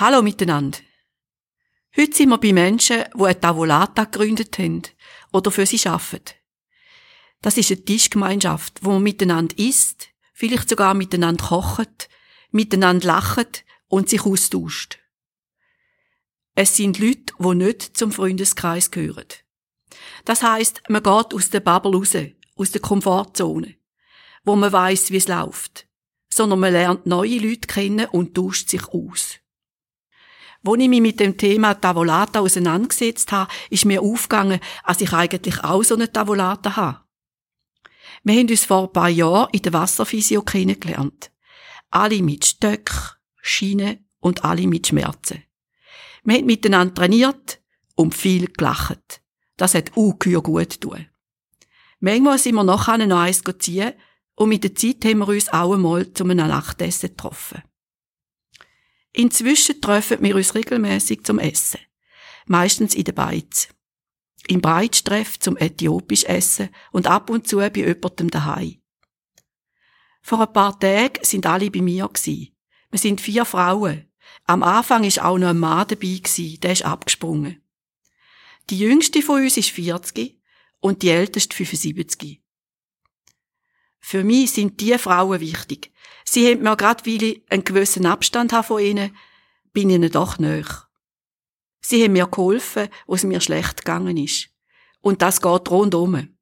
Hallo miteinander. Heute sind wir bei Menschen, die eine Tavolata gegründet haben oder für sie arbeiten. Das ist eine Tischgemeinschaft, wo man miteinander isst, vielleicht sogar miteinander kocht, miteinander lacht und sich austauscht. Es sind Leute, die nicht zum Freundeskreis gehören. Das heißt, man geht aus der Bubble raus, aus der Komfortzone, wo man weiß, wie es läuft, sondern man lernt neue Leute kennen und tauscht sich aus. Wo ich mich mit dem Thema Tavolata auseinandergesetzt habe, ist mir aufgegangen, dass ich eigentlich auch so eine Tavolata habe. Wir haben uns vor ein paar Jahren in der Wasserphysio kennengelernt. Alle mit Stöcken, Schienen und alle mit Schmerzen. Wir haben miteinander trainiert und viel gelacht. Das hat ungeheuer gut getan. Manchmal sind wir nachher noch eins ziehen und mit der Zeit haben wir uns auch einmal zu einem Nachtessen getroffen. Inzwischen treffen wir uns regelmäßig zum Essen. Meistens in der Beiz. Im Breitstreff zum äthiopisch Essen und ab und zu bei jemandem daheim. Vor ein paar Tagen sind alle bei mir gsi. Wir sind vier Frauen. Am Anfang ist auch noch ein Mann dabei gsi, der ist abgesprungen. Die jüngste von uns ist 40 und die älteste 75. Für mich sind die Frauen wichtig. Sie haben mir gerade, weil ich einen gewissen Abstand habe von ihnen, bin ihnen doch näher. Sie haben mir geholfen, wo es mir schlecht gegangen ist. Und das geht rundum.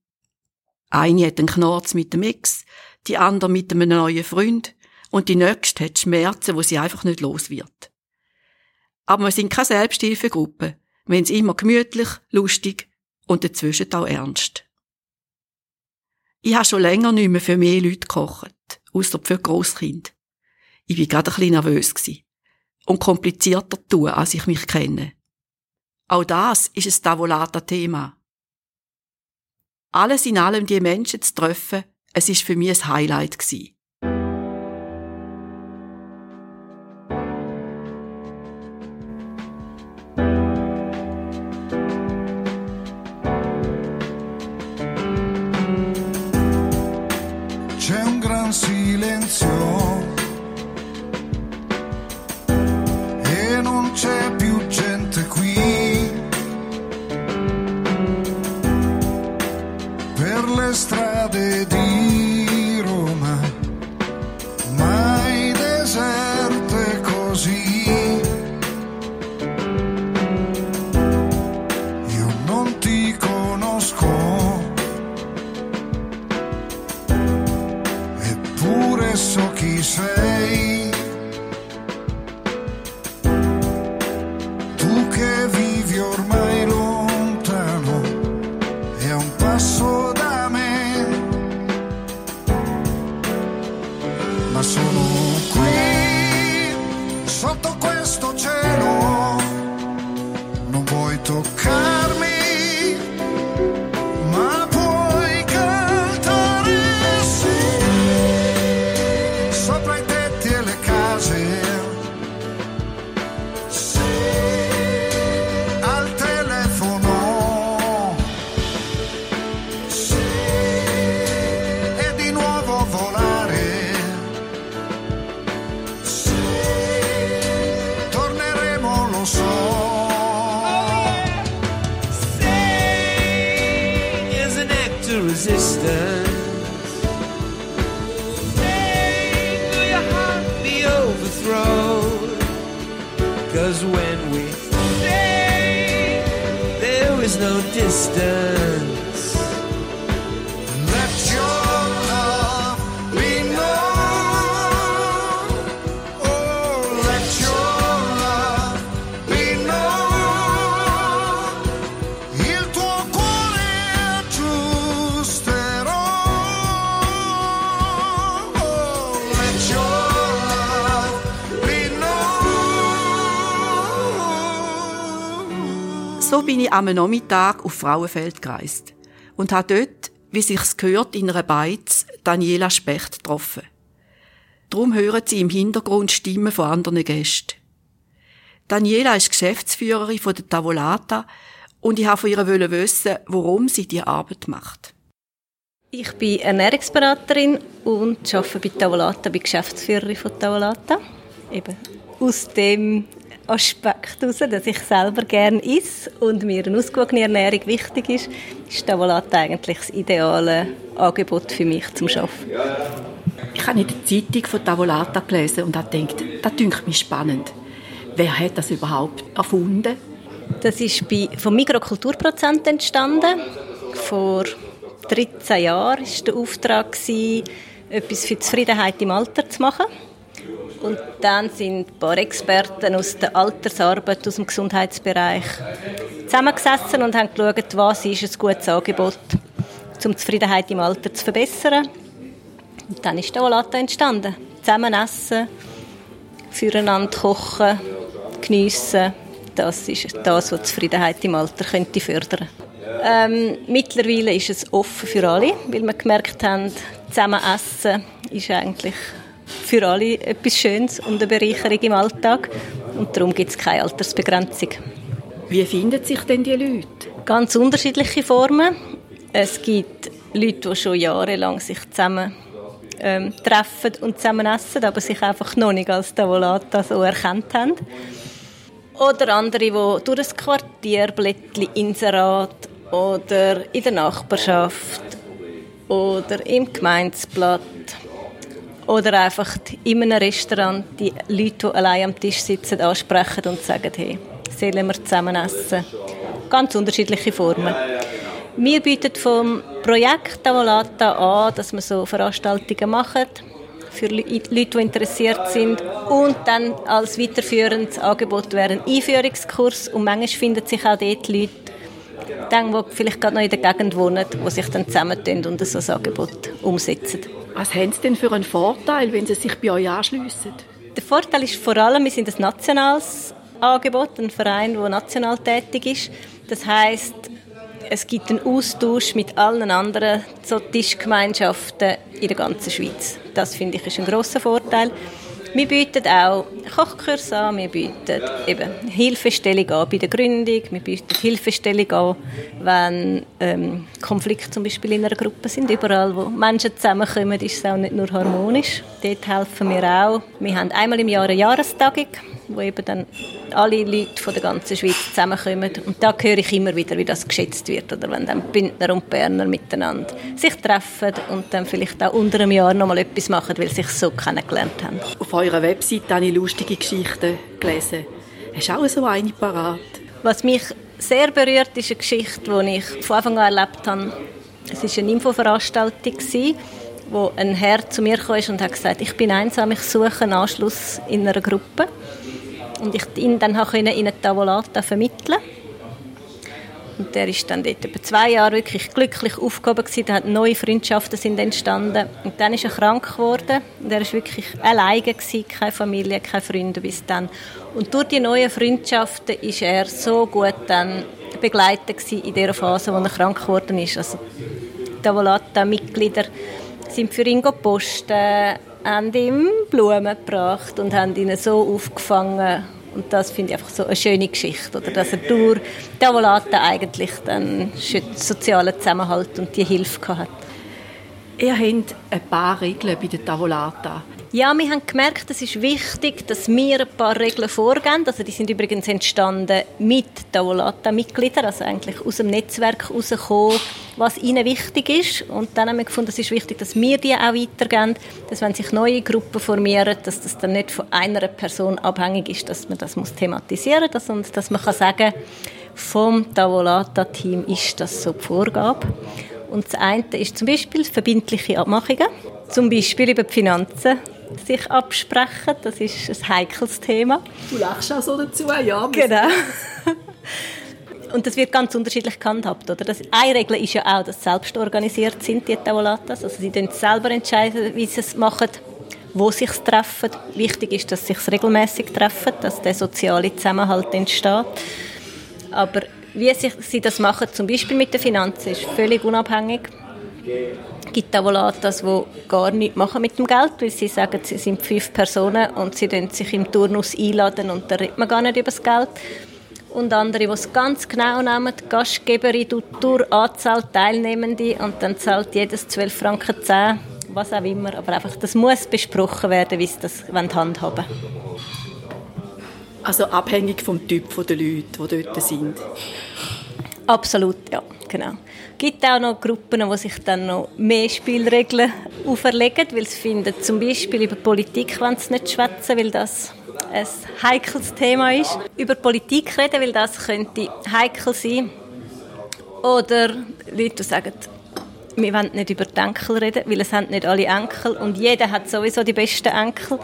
Eine hat einen Knorz mit dem Ex, die andere mit einem neuen Freund und die nächste hat Schmerzen, wo sie einfach nicht los wird. Aber wir sind keine Selbsthilfegruppe. Wir sind immer gemütlich, lustig und dazwischen auch ernst. Ich habe schon länger nicht mehr für mehr Leute gekocht, außer für Grosskind. Ich war gerade ein bisschen nervös und komplizierter tun, als ich mich kenne. Auch das ist ein Tavolata-Thema. Alles in allem die Menschen zu treffen, es ist für mich ein Highlight gewesen. Resistance. Stay, will your heart be overthrown? Cause when we stay, there is no distance. Bin ich am Nachmittag auf Frauenfeld gereist und habe dort, wie sich's gehört, in einer Beiz Daniela Specht getroffen. Drum hören Sie im Hintergrund Stimmen von anderen Gästen. Daniela ist Geschäftsführerin von der Tavolata und ich habe von ihr wissen, warum sie die Arbeit macht. Ich bin Ernährungsberaterin und arbeite bei Tavolata, bin Geschäftsführerin von Tavolata. Eben aus dem Aspekt heraus, dass ich selber gerne esse und mir eine ausgewogene Ernährung wichtig ist, ist Tavolata eigentlich das ideale Angebot für mich zum Arbeiten. Ich habe in der Zeitung von Tavolata gelesen und habe gedacht, das dünkt mich spannend. Wer hat das überhaupt erfunden? Das ist bei, vom Mikrokulturprozent entstanden. Vor 13 Jahren war der Auftrag, etwas für die Zufriedenheit im Alter zu machen. Und dann sind ein paar Experten aus der Altersarbeit, aus dem Gesundheitsbereich zusammengesessen und haben geschaut, was ist ein gutes Angebot, um die Zufriedenheit im Alter zu verbessern. Und dann ist der Volata entstanden. Zusammen essen, füreinander kochen, geniessen. Das ist das, was die Zufriedenheit im Alter könnte fördern ähm, Mittlerweile ist es offen für alle, weil wir gemerkt haben, zusammen essen ist eigentlich für alle etwas Schönes und eine Bereicherung im Alltag. Und darum gibt es keine Altersbegrenzung. Wie finden sich denn die Leute? Ganz unterschiedliche Formen. Es gibt Leute, die schon jahrelang sich zusammen ähm, treffen und zusammen essen, aber sich einfach noch nicht als Tavolata so erkannt haben. Oder andere, die durch ein Quartierblättchen, Inserat oder in der Nachbarschaft oder im Gemeindeblatt oder einfach in einem Restaurant die Leute, die allein am Tisch sitzen, ansprechen und sagen, hey, sollen wir zusammen essen? Ganz unterschiedliche Formen. Wir bieten vom Projekt Tavolata an, dass wir so Veranstaltungen machen für Leute, die interessiert sind. Und dann als weiterführendes Angebot wäre ein Einführungskurs. Und manchmal finden sich auch dort Leute, die vielleicht gerade noch in der Gegend wohnen, die sich dann zusammentun und so ein Angebot umsetzen. Was haben Sie denn für einen Vorteil, wenn Sie sich bei euch anschliessen? Der Vorteil ist vor allem, wir sind ein nationales Angebot, ein Verein, der national tätig ist. Das heißt, es gibt einen Austausch mit allen anderen so Tischgemeinschaften in der ganzen Schweiz. Das finde ich ist ein großer Vorteil. Wir bieten auch Kochkurse an, wir bieten eben Hilfestellung an bei der Gründung, wir bieten Hilfestellung an, wenn ähm, Konflikte zum Beispiel in einer Gruppe sind. Überall, wo Menschen zusammenkommen, ist es auch nicht nur harmonisch. Dort helfen wir auch. Wir haben einmal im Jahr eine Jahrestagung, wo eben dann alle Leute von der ganzen Schweiz zusammenkommen. Und da höre ich immer wieder, wie das geschätzt wird. Oder wenn dann Bündner und Berner miteinander sich treffen und dann vielleicht auch unter einem Jahr noch mal etwas machen, weil sie sich so kennengelernt haben. Auf eurer Webseite habe ich lustige Geschichten gelesen. Hast du auch so eine parat? Was mich sehr berührt, ist eine Geschichte, die ich von Anfang an erlebt habe. Es war eine Infoveranstaltung, wo ein Herr zu mir kam und hat gesagt, ich bin einsam, ich suche einen Anschluss in einer Gruppe und ich ihn dann in eine Tavolata vermitteln und der ist dann dort über zwei Jahre wirklich glücklich aufgehoben gewesen. hat neue Freundschaften sind entstanden. Und dann ist er krank geworden. Und er ist wirklich alleine gewesen, keine Familie, keine Freunde bis dann. Und durch die neuen Freundschaften ist er so gut dann begleitet gewesen in der Phase, wo er krank geworden ist. Also Tavolata-Mitglieder sind für ihn gepostet, haben ihm Blumen gebracht und haben ihn so aufgefangen. Und das finde ich einfach so eine schöne Geschichte, oder? dass er durch die Avolata eigentlich dann sozialen Zusammenhalt und die Hilfe hat. Ihr habt ein paar Regeln bei der Tavolata. Ja, wir haben gemerkt, es ist wichtig, dass wir ein paar Regeln vorgeben. Also die sind übrigens entstanden mit Tavolata-Mitgliedern, also eigentlich aus dem Netzwerk herausgekommen, was ihnen wichtig ist. Und dann haben wir gefunden, es ist wichtig, dass wir die auch weitergeben, dass wenn sich neue Gruppen formieren, dass das dann nicht von einer Person abhängig ist, dass man das muss thematisieren muss, sondern dass man kann sagen vom Tavolata-Team ist das so die Vorgabe. Und das eine ist zum Beispiel verbindliche Abmachungen, zum Beispiel über die Finanzen sich absprechen. Das ist ein heikles Thema. Du lachst auch so dazu, ja. Genau. Und das wird ganz unterschiedlich gehandhabt. Oder? Das, eine Regel ist ja auch, dass sie selbst organisiert sind, die Tavolatas. Also sie entscheiden selber entscheiden, wie sie es machen, wo sie sich treffen. Wichtig ist, dass sie sich regelmäßig treffen, dass der soziale Zusammenhalt entsteht. Aber wie sie das machen, zum Beispiel mit den Finanzen, ist völlig unabhängig gibt Avolatas, die gar nichts machen mit dem Geld, weil sie sagen, sie sind fünf Personen und sie sich im Turnus einladen und da redet man gar nicht über das Geld. Und andere, die es ganz genau nehmen, die Gastgeberin tut durch Anzahl Teilnehmende und dann zahlt jedes 12 Franken 10, was auch immer. Aber einfach, das muss besprochen werden, wie sie das handhaben Also abhängig vom Typ der Leute, die dort sind. Absolut, ja, genau. Gibt auch noch Gruppen, die sich dann noch mehr Spielregeln auferlegen, weil sie finden, zum Beispiel über Politik wollen sie nicht schwätzen, weil das ein heikles Thema ist. Über Politik reden, weil das könnte heikel sein. Oder Leute, die sagen, wir wollen nicht über die Enkel reden, weil es haben nicht alle Enkel und jeder hat sowieso die besten Enkel.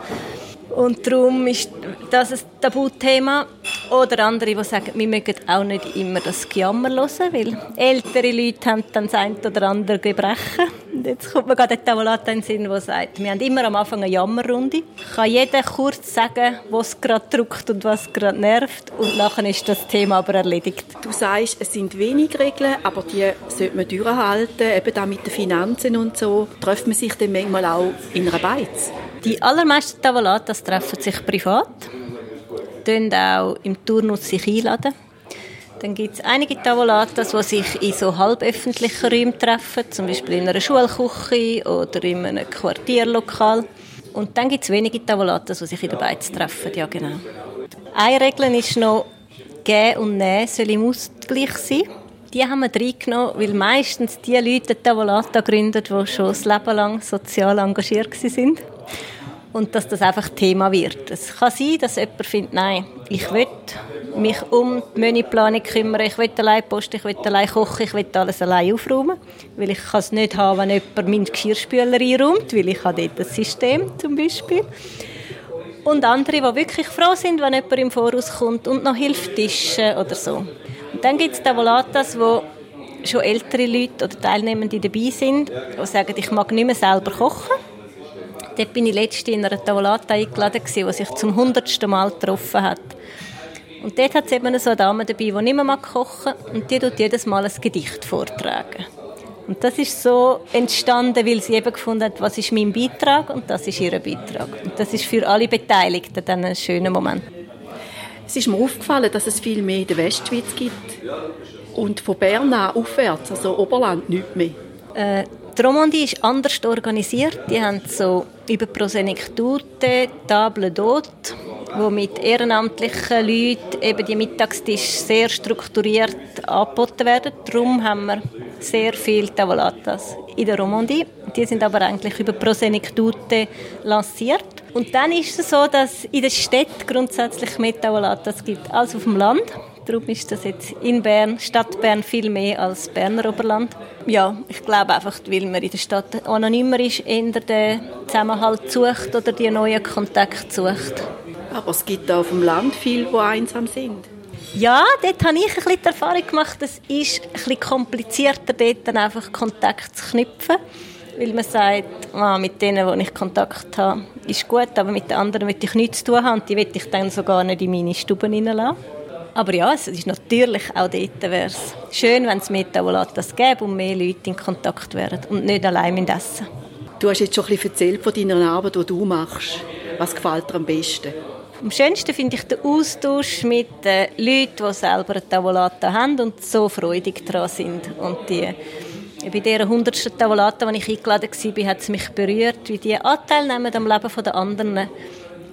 Und darum ist das ein Tabuthema. Oder andere, die sagen, wir mögen auch nicht immer das Gejammer hören, weil ältere Leute haben dann das eine oder andere Gebrechen. Und jetzt kommt mir gerade der Tavolata in den Sinn, der sagt, wir haben immer am Anfang eine Jammerrunde. Kann jeder kurz sagen, was gerade drückt und was gerade nervt und nachher ist das Thema aber erledigt. Du sagst, es sind wenig Regeln, aber die sollte man durchhalten, eben da mit den Finanzen und so. Trifft man sich dann manchmal auch in einer Beiz? Die allermeisten Tavolatas treffen sich privat, sich auch im Turnus sich einladen. Dann gibt es einige Tavolatas, die sich in so halböffentlichen Räumen treffen, zum Beispiel in einer Schulküche oder in einem Quartierlokal. Und dann gibt es wenige Tavolatas, die sich in der Beiz treffen, ja genau. Eine Regel ist noch, Gehen und Nehmen soll im Ausgleich sein. Die haben wir reingenommen, weil meistens die Leute Tavolata gründen, die schon das Leben lang sozial engagiert sind und dass das einfach Thema wird. Es kann sein, dass jemand findet, nein, ich will mich um die Menüplanung kümmern, ich will allein posten, ich will allein kochen, ich will alles allein aufräumen, weil ich kann es nicht haben, wenn jemand meinen Geschirrspüler einräumt, weil ich habe dort das System zum Beispiel. Und andere, die wirklich froh sind, wenn jemand im Voraus kommt und noch hilft Tischen oder so. Und dann gibt es Tavolatas, wo schon ältere Leute oder Teilnehmende dabei sind, die sagen, ich mag nicht mehr selber kochen Dort bin ich letztens in einer Tavolata eingeladen, die sich zum hundertsten Mal getroffen hat. Und dort hat es eben so eine Dame dabei, die nicht mehr kochen mag und die tut jedes Mal ein Gedicht vortragen. Und das ist so entstanden, weil sie eben gefunden hat, was ist mein Beitrag und das ist ihr Beitrag. Und das ist für alle Beteiligten dann ein schöner Moment. Es ist mir aufgefallen, dass es viel mehr in der Westschweiz gibt und von Bern aufwärts, also Oberland, nicht mehr. Äh, die Romandie ist anders organisiert. Die haben so über Prosenektute, Table d'Hôte, wo mit ehrenamtlichen Leuten eben die Mittagstisch sehr strukturiert angeboten werden. Darum haben wir sehr viele Tavolatas in der Romandie. Die sind aber eigentlich über Prosenektute lanciert. Und dann ist es so, dass in den Städten grundsätzlich mehr Tavolatas gibt als auf dem Land. Darum ist das jetzt in Bern, Stadt Bern, viel mehr als Berner Oberland. Ja, ich glaube einfach, weil man in der Stadt anonymer ist, eher den Zusammenhalt sucht oder die neuen Kontakte sucht. Aber es gibt auf dem Land viele, die einsam sind. Ja, dort habe ich ein bisschen die Erfahrung gemacht, es ist ein bisschen komplizierter, dort dann einfach Kontakt zu knüpfen. Weil man sagt, ah, mit denen, wo ich Kontakt habe, ist gut, aber mit den anderen will ich nichts zu tun haben und die will ich dann sogar nicht in meine Stube reinlassen. Aber ja, es ist natürlich auch dort wäre es schön, wenn es mehr Tavolatas gäbe und mehr Leute in Kontakt wären und nicht allein mit Essen. Du hast jetzt schon ein bisschen erzählt von deiner Arbeit, die du machst. Was gefällt dir am besten? Am schönsten finde ich den Austausch mit den Leuten, die selber eine Tavolata haben und so freudig daran sind. Und die, bei dieser 100. Tavolata, als ich eingeladen war, hat es mich berührt, wie die Anteil nehmen am Leben der anderen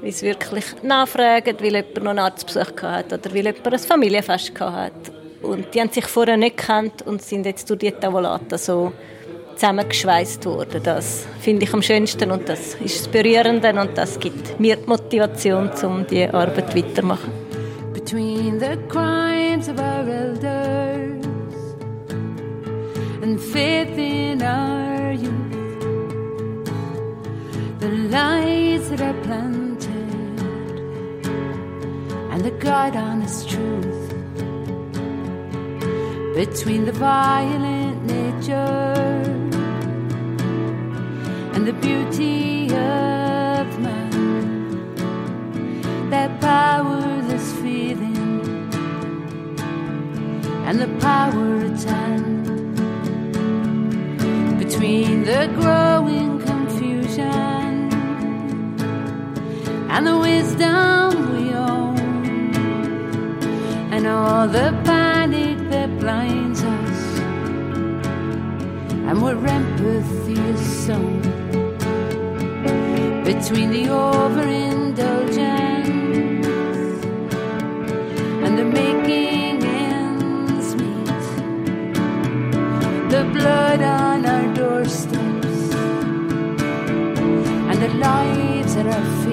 weil sie wirklich nachfragen, weil jemand noch einen Arztbesuch hat oder weil jemand ein Familienfest hat. Und die haben sich vorher nicht gekannt und sind jetzt durch die Tavolata so zusammengeschweißt worden. Das finde ich am schönsten und das ist das Berührende und das gibt mir die Motivation, um diese Arbeit weiterzumachen. Between the crimes of our elders and faith in our youth the lies that are planted and the God honest truth. Between the violent nature and the beauty of man, that powerless feeling and the power at hand. Between the growing confusion and the wisdom we and all the panic that blinds us, and where empathy is sown between the overindulgence and the making ends meet, the blood on our doorsteps and the lives that are.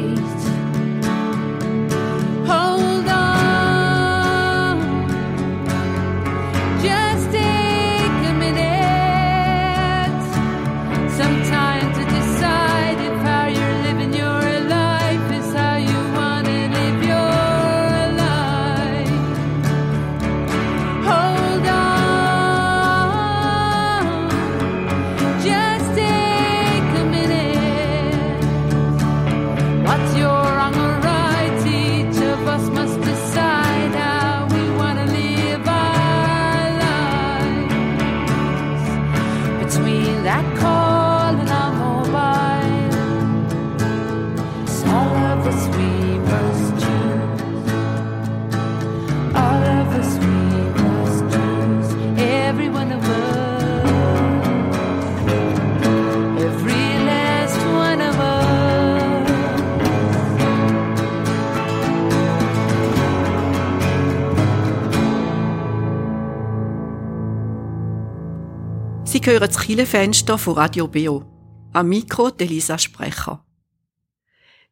Sie hören das Killefenster von Radio Beo. Am Mikro Elisa Sprecher.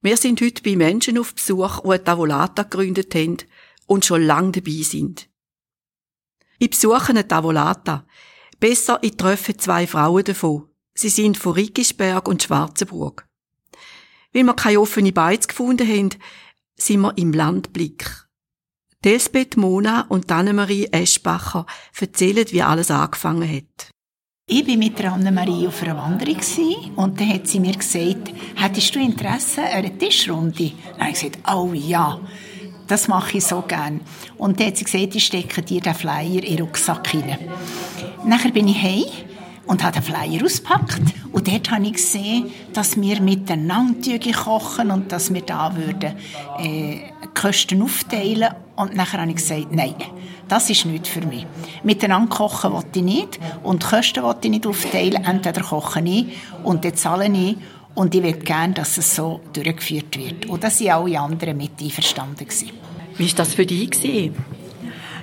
Wir sind heute bei Menschen auf Besuch, die eine Tavolata gegründet haben und schon lange dabei sind. Ich besuche eine Tavolata. Besser, ich treffe zwei Frauen davon. Sie sind von Rickisberg und Schwarzenburg. Weil wir keine offene Beiz gefunden haben, sind wir im Landblick. Elsbeth Mona und Annemarie Eschbacher erzählen, wie alles angefangen hat. Ich war mit Annemarie auf einer Wanderung und dann hat sie mir gesagt, hättest du Interesse an einer Tischrunde? Dann habe ich gesagt, oh ja, das mache ich so gerne. Und dann hat sie gesagt, ich stecke dir den Flyer in den Rucksack hinein. Nachher bin ich heim und habe den Flyer ausgepackt. Und dort habe ich gesehen, dass wir miteinander kochen und dass wir da würden, äh, Kosten aufteilen. Und nachher habe ich gesagt, nein, das ist nicht für mich. Miteinander kochen wollte ich nicht und Kosten wollte ich nicht aufteilen. Entweder koche ich und dann zahle ich und ich will gerne, dass es so durchgeführt wird. Und das waren alle anderen mit einverstanden. Wie war das für dich?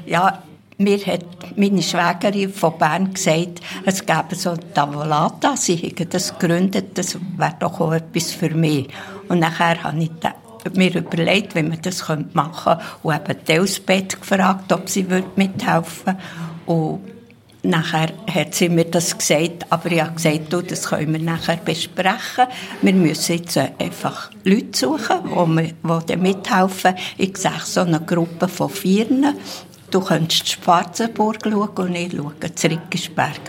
Ja, mir hat meine Schwägerin von Bern gesagt, es gäbe so eine Tavolata, sie hätten das gegründet, das wäre doch auch etwas für mich. Und nachher habe ich mir überlegt, wie man das machen könnte und eben die Elsbeth gefragt, ob sie mithelfen würde. Und nachher hat sie mir das gesagt, aber ich habe gesagt, du, das können wir nachher besprechen. Wir müssen jetzt einfach Leute suchen, die, die mithelfen. Ich sehe so eine Gruppe von Vieren Du könntest Schwarzenburg schauen und ich schaue Zrickisberg.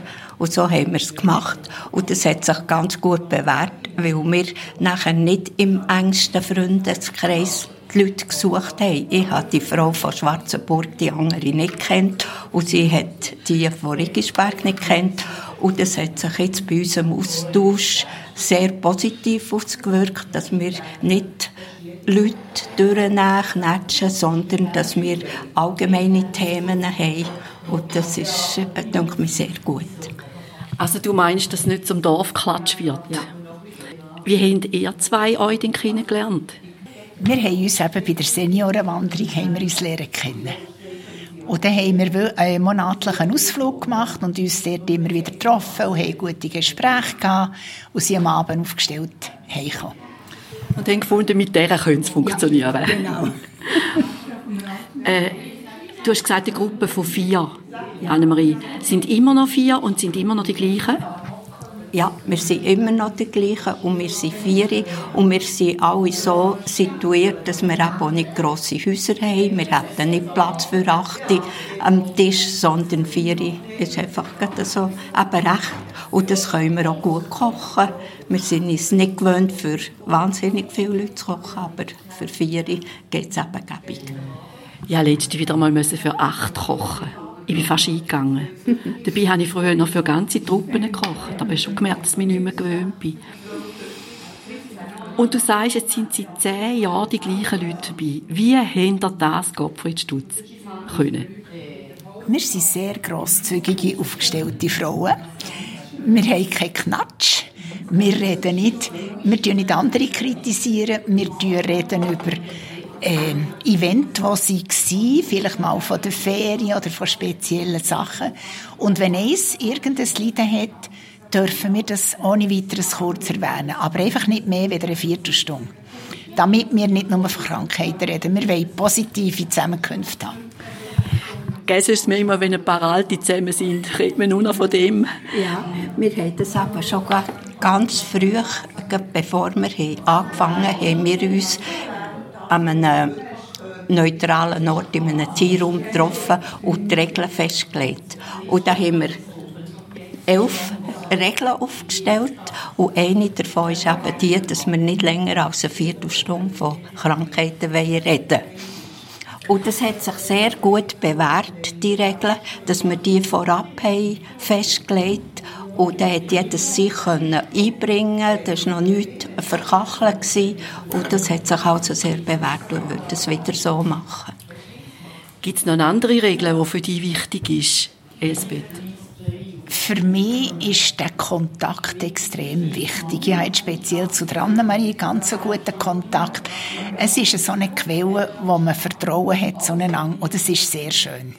Und so haben wir es gemacht. Und das hat sich ganz gut bewährt, weil wir nachher nicht im engsten Freundeskreis die Leute gesucht haben. Ich habe die Frau von Schwarzenburg, die andere nicht kennt. Und sie hat die von Riggisberg nicht kennt. Und das hat sich jetzt bei unserem Austausch sehr positiv ausgewirkt, dass wir nicht Leute durchnätschen, sondern dass wir allgemeine Themen haben. Und das ist, äh, denke ich, sehr gut. Also du meinst, dass nicht zum Dorfklatsch wird? Ja. Wie habt ihr zwei euch denn kennengelernt? Wir haben uns eben bei der Seniorenwanderung haben wir uns lernen kennen. Und dann haben wir einen monatlichen Ausflug gemacht und uns dort immer wieder getroffen und haben gute Gespräche gehabt und sie am Abend aufgestellt heimgekommen. Und dann gefunden, mit der könnte es funktionieren. Ja, genau. äh, du hast gesagt, eine Gruppe von vier, Annemarie. Sind immer noch vier und sind immer noch die gleichen? Ja, wir sind immer noch die gleichen und wir sind vier und wir sind alle so situiert, dass wir auch nicht grosse Häuser haben. Wir hätten nicht Platz für acht am Tisch, sondern vier ist einfach so eben recht. Und das können wir auch gut kochen. Wir sind uns nicht gewöhnt, für wahnsinnig viele Leute zu kochen, aber für vier geht es eben gäbig. Ja, letztes wieder mal für acht kochen. Ich bin fast eingegangen. Dabei habe ich früher noch für ganze Truppen gekocht, aber ich habe schon gemerkt, dass ich mich nicht mehr gewöhnt bin. Und du sagst, jetzt sind seit zehn Jahren die gleichen Leute dabei. Wie haben das, Gottfried Stutz, können? Wir sind sehr grosszügige, aufgestellte Frauen. Wir haben keinen Knatsch. Wir reden nicht, wir tun nicht andere kritisieren, wir reden über äh, Event, wo sie waren, vielleicht mal von der Ferien oder von speziellen Sachen. Und wenn eins irgendein Leiden hat, dürfen wir das ohne weiteres kurz erwähnen. Aber einfach nicht mehr als eine Viertelstunde. Damit wir nicht nur von Krankheiten reden. Wir wollen positive Zusammenkünfte haben. Gell, ist mir immer, wenn ein paar Alte zusammen sind, redet man nur noch von dem. Ja, wir haben das aber schon ganz früh, bevor wir angefangen haben, haben wir uns an einem neutralen Ort in einem Tierraum getroffen und die Regeln festgelegt. Und da haben wir elf Regeln aufgestellt und eine davon ist eben die, dass wir nicht länger als eine Viertelstunde von Krankheiten reden wollen. Und das hat sich sehr gut bewährt, die Regeln, dass wir die vorab haben festgelegt und dann hat jeder sich einbringen Das war noch nichts verkachelt. Und das hat sich also sehr bewährt und würde es wieder so machen. Gibt es noch andere Regeln, die für dich wichtig ist, Elsbeth? Für mich ist der Kontakt extrem wichtig. Ich habe jetzt speziell zu der Annemarie ganz guten Kontakt. Es ist so eine Quelle, wo man Vertrauen hat zueinander und es ist sehr schön.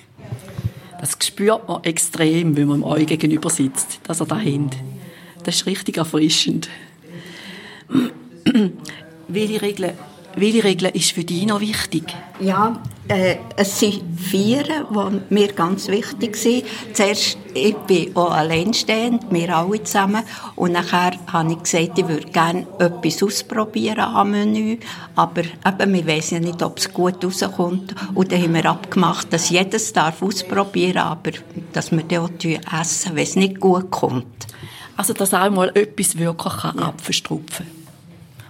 Das spürt man extrem, wenn man ihm euch gegenüber sitzt, dass er da hat. Das ist richtig erfrischend. Welche Regeln welche Regel ist für dich noch wichtig? Ja, äh, es sind vier, die mir ganz wichtig sind. Zuerst, ich bin auch alleinstehend, wir alle zusammen. Und nachher habe ich gesagt, ich würde gerne etwas ausprobieren am Menü. Aber eben, wir wissen ja nicht, ob es gut rauskommt. Und dann haben wir abgemacht, dass jedes darf ausprobieren aber dass wir dann auch essen, wenn es nicht gut kommt. Also, dass auch mal etwas wirklich ja. abverstrupfen kann.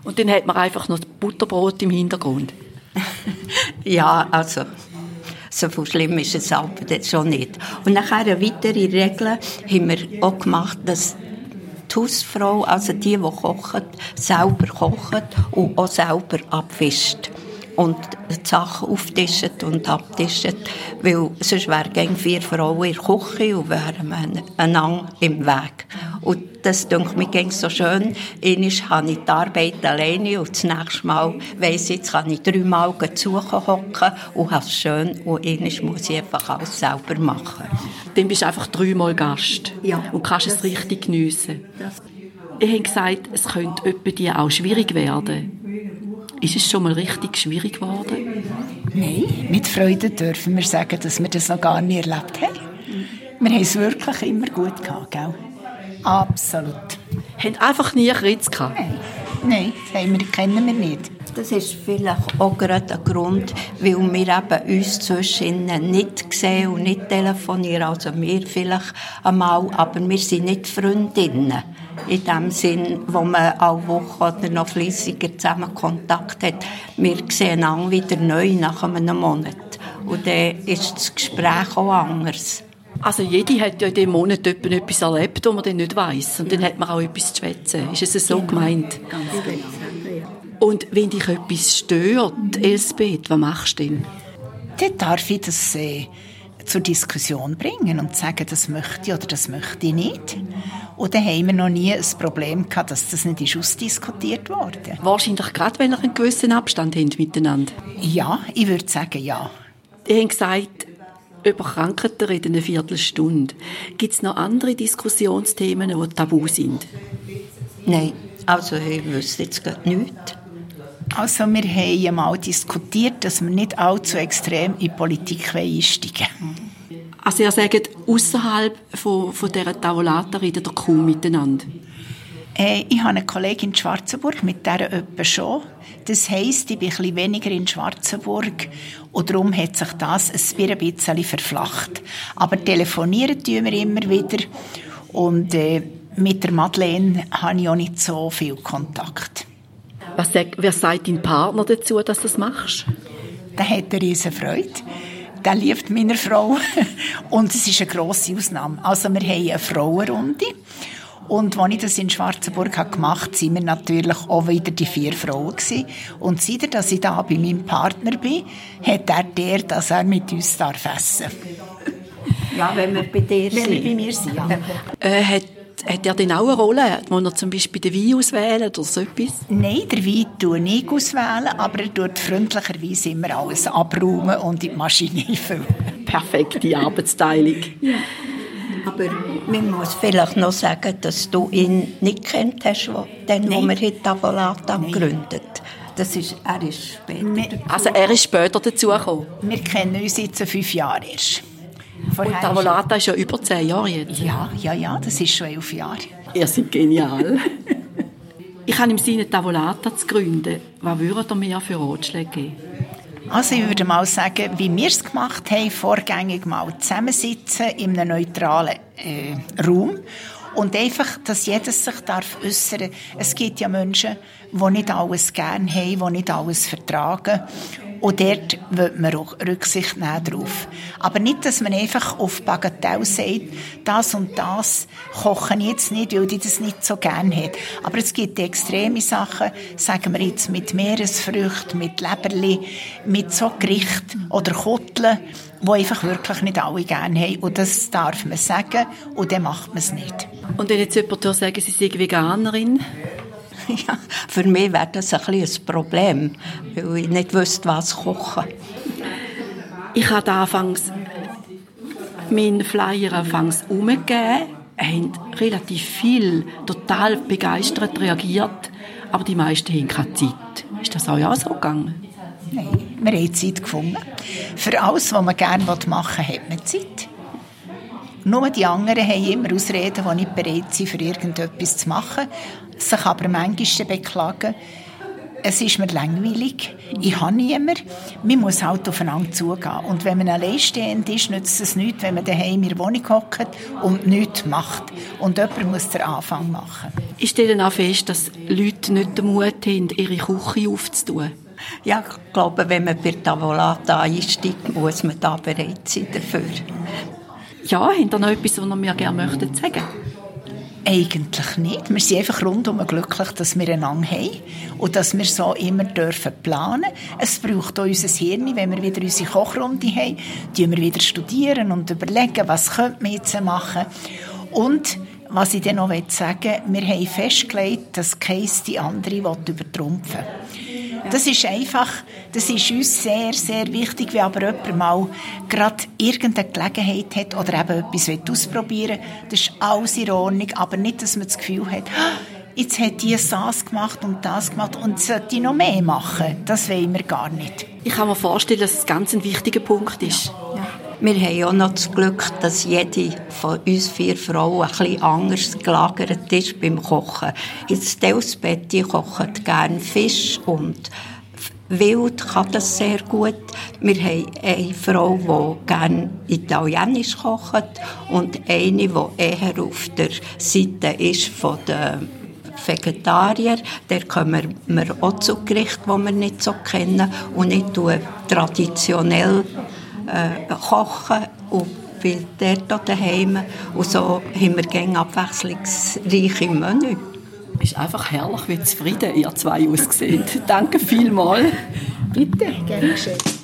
Und dann hat man einfach noch das Butterbrot im Hintergrund. ja, also so viel schlimm ist es aber schon nicht. Und nachher eine weitere Regel haben wir auch gemacht, dass die Hausfrau, also die, die kocht, selber kocht und auch selber abwischt und die Sachen auftischen und abtischen, weil sonst wären vier Frauen in der Küche und wären einander im Weg. Und das denke mir ging so schön. Einmal habe ich die Arbeit alleine und das nächste Mal weiss ich, jetzt kann ich dreimal suchen hocken und habe es schön und einmal muss ich einfach alles selber machen. Dann bist du einfach dreimal Gast ja. und kannst es richtig geniessen. Ich habe gesagt, es könnte dir auch schwierig werden. Ist es schon mal richtig schwierig geworden? Nein, mit Freude dürfen wir sagen, dass wir das noch gar nie erlebt haben. Wir haben es wirklich immer gut gehabt, gell? Absolut. Haben einfach nie Kritz gehabt? Nein, Nein das haben wir, kennen wir nicht. Das ist vielleicht auch gerade ein Grund, weil wir eben uns zwischen nicht sehen und nicht telefonieren. Also wir vielleicht einmal, aber wir sind nicht Freundinnen. In dem Sinn, wo man alle Woche oder noch fließiger zusammen Kontakt hat. Wir sehen einander wieder neu nach einem Monat. Und dann ist das Gespräch auch anders. Also jede hat ja in diesem Monat etwas erlebt, was man dann nicht weiss. Und dann hat man auch etwas zu schwätzen. Ist es so gemeint? Ganz genau. Und wenn dich etwas stört, Elsbeth, was machst du denn? Dann darf ich das äh, zur Diskussion bringen und sagen, das möchte ich oder das möchte ich nicht. Und dann haben wir noch nie ein Problem gehabt, dass das nicht ist ausdiskutiert wurde. Wahrscheinlich gerade, wenn ihr einen gewissen Abstand habt miteinander. Ja, ich würde sagen, ja. Ihr habt gesagt, über Krankheiten reden eine Viertelstunde. Gibt es noch andere Diskussionsthemen, die tabu sind? Nein, also ich wüsste jetzt nichts. Also wir haben einmal diskutiert, dass wir nicht allzu extrem in die Politik einsteigen Also ihr sagt, außerhalb von, von dieser Tavolata redet ihr kaum miteinander? Äh, ich habe eine Kollegin in Schwarzenburg, mit der etwa schon. Das heisst, ich bin ein bisschen weniger in Schwarzenburg und darum hat sich das ein bisschen verflacht. Aber telefonieren tun wir immer wieder und äh, mit der Madeleine habe ich auch nicht so viel Kontakt. Was sagt, wer sagt dein Partner dazu, dass du das machst? Der hat eine riesen Freude. Der liebt meine Frau. Und es ist eine grosse Ausnahme. Also wir haben eine Frauenrunde. Und als ich das in Schwarzenburg gemacht habe, waren wir natürlich auch wieder die vier Frauen. Gewesen. Und seit dass ich da bei meinem Partner bin, hat er der, dass er mit uns darf essen Ja, wenn wir bei dir sind. Wenn wir bei mir sind, ja. Äh, hat hat er denn auch eine Rolle? Muss er zum Beispiel den Wein auswählen oder so etwas? Nein, der Wein tue ich auswählen, aber er tut freundlicherweise immer alles abräumen und in die Maschine füllen. Perfekte Arbeitsteilung. Ja. Aber man muss vielleicht noch sagen, dass du ihn nicht kennt hast, den, wo wir heute Tavolata gegründet das ist, er ist später Also er ist später dazugekommen? Wir kennen uns jetzt fünf Jahre erst. Vorher Und Tavolata ist ja über zehn Jahre jetzt. Ja, ja, ja, das ist schon elf Jahre. Ihr seid genial. ich habe im Sinne, Tavolata zu gründen. Was würdet ihr mir für Ratschläge geben? Also ich würde mal sagen, wie wir es gemacht haben, vorgängig mal zusammensitzen in einem neutralen äh, Raum und einfach, dass jeder sich darf äußern. Es gibt ja Menschen, die nicht alles gerne haben, die nicht alles vertragen. Und dort wird man auch Rücksicht nehmen drauf. Aber nicht, dass man einfach auf Bagatelle sagt, das und das kochen jetzt nicht, weil die das nicht so gerne hat. Aber es gibt extreme Sachen, sagen wir jetzt mit Meeresfrüchten, mit Leberli, mit so Gericht oder Kotteln, die einfach wirklich nicht alle gerne haben. Und das darf man sagen und dann macht man es nicht. Und wenn jetzt jemand sagen, sie sei Veganerin? Ja, für mich wäre das ein, ein Problem, weil ich nicht wüsste, was kochen. Ich hatte anfangs meinen Flyer anfangs umgegeben, haben relativ viel total begeistert reagiert, aber die meisten haben keine Zeit. Ist das auch so gegangen? Nein, wir haben Zeit gefunden. Für alles, was man gerne machen will, hat man Zeit. Nur die anderen haben immer Ausreden, die nicht bereit sind, für irgendetwas zu machen, sich aber manchmal beklagen, es ist mir langweilig, ich habe niemanden, man muss halt aufeinander zugehen. Und wenn man alleinstehend ist, nützt es nichts, wenn man daheim in der Wohnung hockt und nichts macht. Und jemand muss den Anfang machen. Ich stelle auch fest, dass Leute nicht den Mut haben, ihre Küche aufzutun. Ja, ich glaube, wenn man bei Tavolata einsteigt, muss man da bereit sein dafür. Ja, habt ihr noch etwas, was ihr mir gerne möchtet sagen Eigentlich nicht. Wir sind einfach rundum glücklich, dass wir einander haben und dass wir so immer dürfen planen. Es braucht auch unser Hirn, wenn wir wieder unsere Kochrunde haben, die wir wieder studieren und überlegen, was könnte man jetzt machen. Und was ich dann noch sagen will, wir haben festgelegt, dass Case die andere übertrumpfen will. Das ist einfach, das ist uns sehr, sehr wichtig, wenn aber jemand mal gerade irgendeine Gelegenheit hat oder eben etwas ausprobieren will. Das ist alles in Ordnung, aber nicht, dass man das Gefühl hat, ah, jetzt hat die das gemacht und das gemacht und sollte noch mehr machen. Das wollen wir gar nicht. Ich kann mir vorstellen, dass es ganz ein wichtiger Punkt ist. Ja. Wir haben auch noch das Glück, dass jede von uns vier Frauen ein bisschen anders gelagert ist beim Kochen. Jetzt Elsbeth, kocht gerne Fisch und Wild kann das sehr gut. Wir haben eine Frau, die gerne Italienisch kocht und eine, die eher auf der Seite ist von der Vegetarier, der kommen wir auch zu Gerichten, die wir nicht so kennen und nicht traditionell äh, kochen und bin dort daheim. Und so haben wir gerne abwechslungsreiche Menü. Es ist einfach herrlich, wie zufrieden ihr zwei ausseht. Danke vielmals. Bitte, gerne geschehen.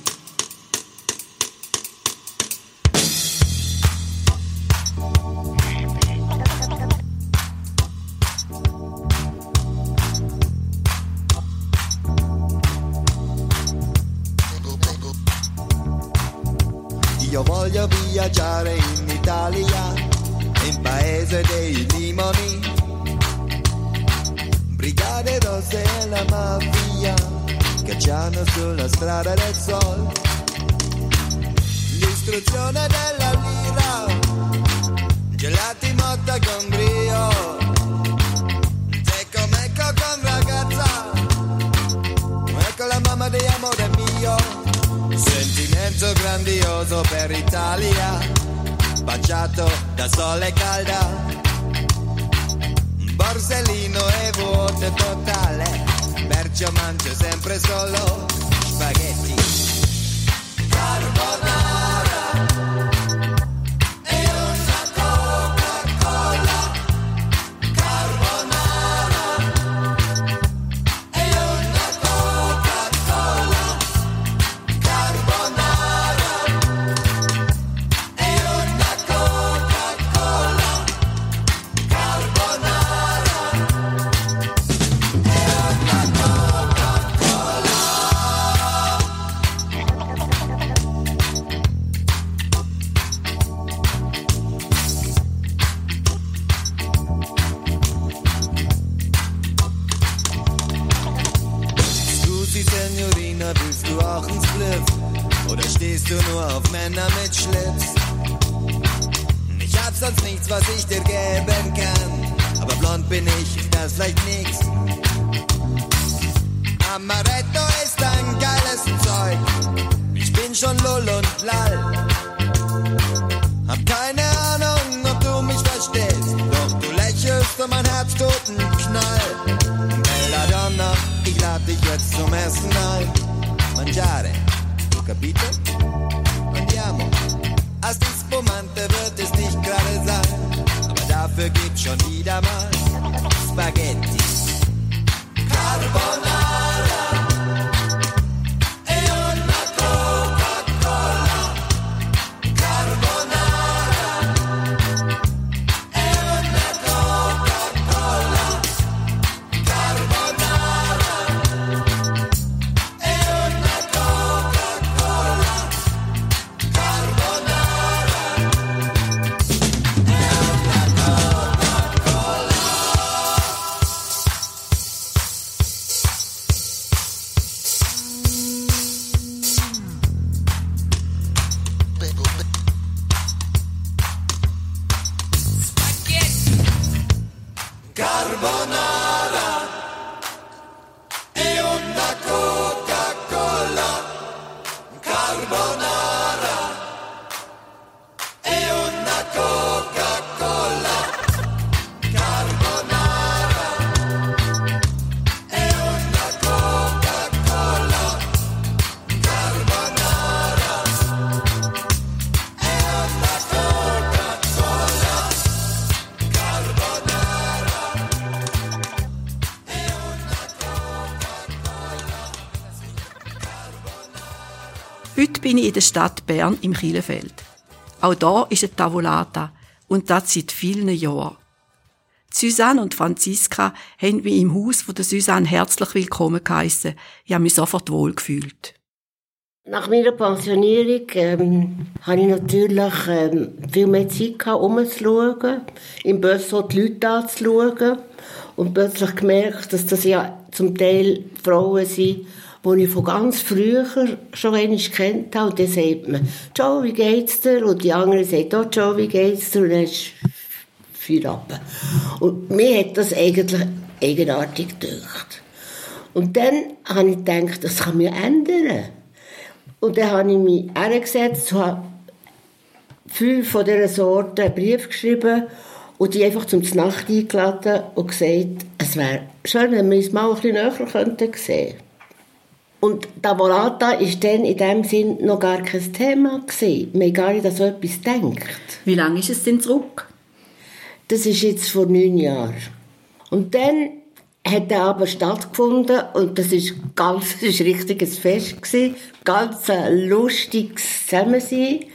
Du nur auf Männer mit Schlitz? Ich hab sonst nichts, was ich dir geben kann. Aber blond bin ich, ist das vielleicht nix. Amaretto ist ein geiles Zeug. Ich bin schon lull und lall. Hab keine Ahnung, ob du mich verstehst. Doch du lächelst und mein Herz tut einen Knall. Belladonna, ich lad dich jetzt zum Essen ein. Mangiare, du capito? Als die Spumante wird es nicht gerade sein. Aber dafür gibt's schon wieder mal Spaghetti. Carbonara. Bin ich in der Stadt Bern im Kielefeld. Auch da ist eine Tavolata und das seit vielen Jahren. Susanne und Franziska haben mich im Haus von der Susanne herzlich willkommen geheissen. Ich habe mich sofort wohlgefühlt. Nach meiner Pensionierung ähm, hatte ich natürlich ähm, viel mehr Zeit, gehabt, umzuschauen, im Bösso die Leute anzuschauen und plötzlich gemerkt, dass das ja zum Teil Frauen sind, die ich von ganz früher schon einmal kennt habe. Und dann sagt man, «Ciao, wie geht's dir?» Und die andere sagt auch, «Ciao, wie geht's dir?» Und dann ist Feierabend. Und mir hat das eigentlich eigenartig gedacht. Und dann habe ich gedacht, das kann mich ändern. Und dann habe ich mich hergesetzt, habe fünf von dieser Sorte einen Brief geschrieben und die einfach zum Nacht eingeladen und gesagt, es wäre schön, wenn wir uns mal ein bisschen näher könnten Und Tavolata war dann in dem Sinn noch gar kein Thema. Gewesen. Man gar nicht an so etwas denkt. Wie lange ist es denn zurück? Das ist jetzt vor neun Jahren. Und dann hat der aber stattgefunden und das ist ganz, das ist richtiges Fest gewesen, ganz ein lustiges Zusammensein.